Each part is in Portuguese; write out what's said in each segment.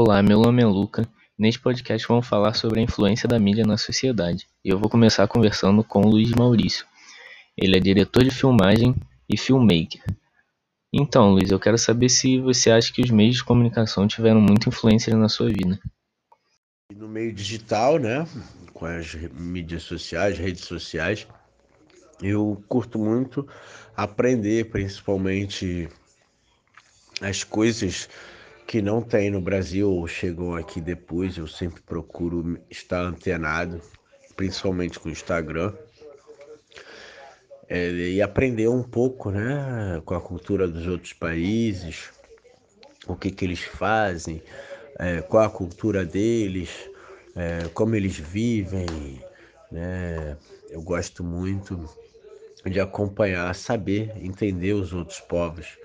Olá, meu nome é Luca. Neste podcast vamos falar sobre a influência da mídia na sociedade. E eu vou começar conversando com o Luiz Maurício. Ele é diretor de filmagem e filmmaker. Então, Luiz, eu quero saber se você acha que os meios de comunicação tiveram muita influência na sua vida. No meio digital, né, com as mídias sociais, redes sociais, eu curto muito aprender, principalmente as coisas que não tem no Brasil ou chegam aqui depois. Eu sempre procuro estar antenado, principalmente com o Instagram. É, e aprender um pouco né, com a cultura dos outros países, o que, que eles fazem, é, qual a cultura deles, é, como eles vivem. Né? Eu gosto muito de acompanhar, saber, entender os outros povos.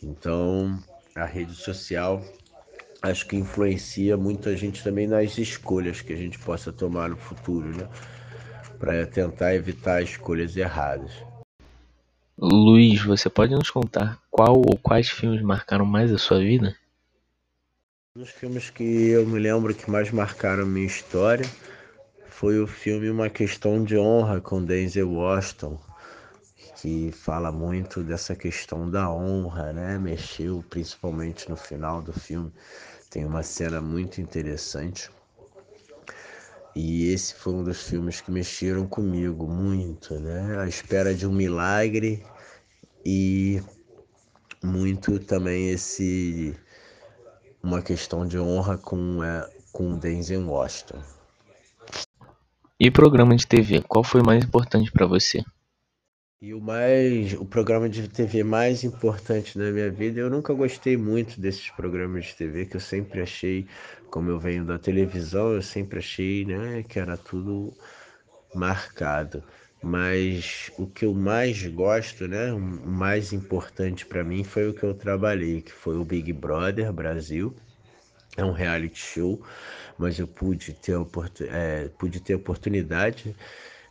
Então, a rede social acho que influencia muita gente também nas escolhas que a gente possa tomar no futuro, né? Para tentar evitar escolhas erradas. Luiz, você pode nos contar qual ou quais filmes marcaram mais a sua vida? Um dos filmes que eu me lembro que mais marcaram a minha história foi o filme Uma Questão de Honra com Denzel Washington que fala muito dessa questão da honra, né? Mexeu principalmente no final do filme. Tem uma cena muito interessante. E esse foi um dos filmes que mexeram comigo muito, né? A espera de um milagre e muito também esse uma questão de honra com é, com Denzel Washington. E programa de TV, qual foi mais importante para você? E o mais, o programa de TV mais importante da minha vida, eu nunca gostei muito desses programas de TV que eu sempre achei, como eu venho da televisão, eu sempre achei, né, que era tudo marcado. Mas o que eu mais gosto, né, o mais importante para mim foi o que eu trabalhei, que foi o Big Brother Brasil. É um reality show, mas eu pude ter, é, pude ter oportunidade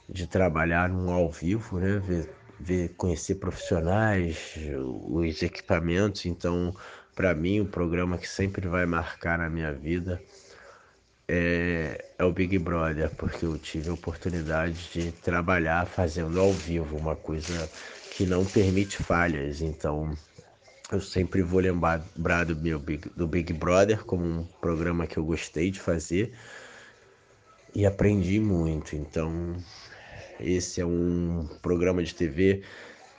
de trabalhar num ao vivo, né? Ver ver, conhecer profissionais, os equipamentos. Então, para mim, o programa que sempre vai marcar na minha vida é, é, o Big Brother, porque eu tive a oportunidade de trabalhar fazendo ao vivo, uma coisa que não permite falhas. Então, eu sempre vou lembrar do, meu Big, do Big Brother como um programa que eu gostei de fazer e aprendi muito. Então, esse é um programa de TV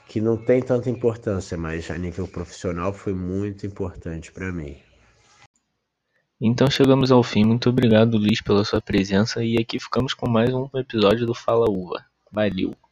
que não tem tanta importância, mas a nível profissional foi muito importante para mim. Então chegamos ao fim. Muito obrigado, Luiz, pela sua presença. E aqui ficamos com mais um episódio do Fala Uva. Valeu!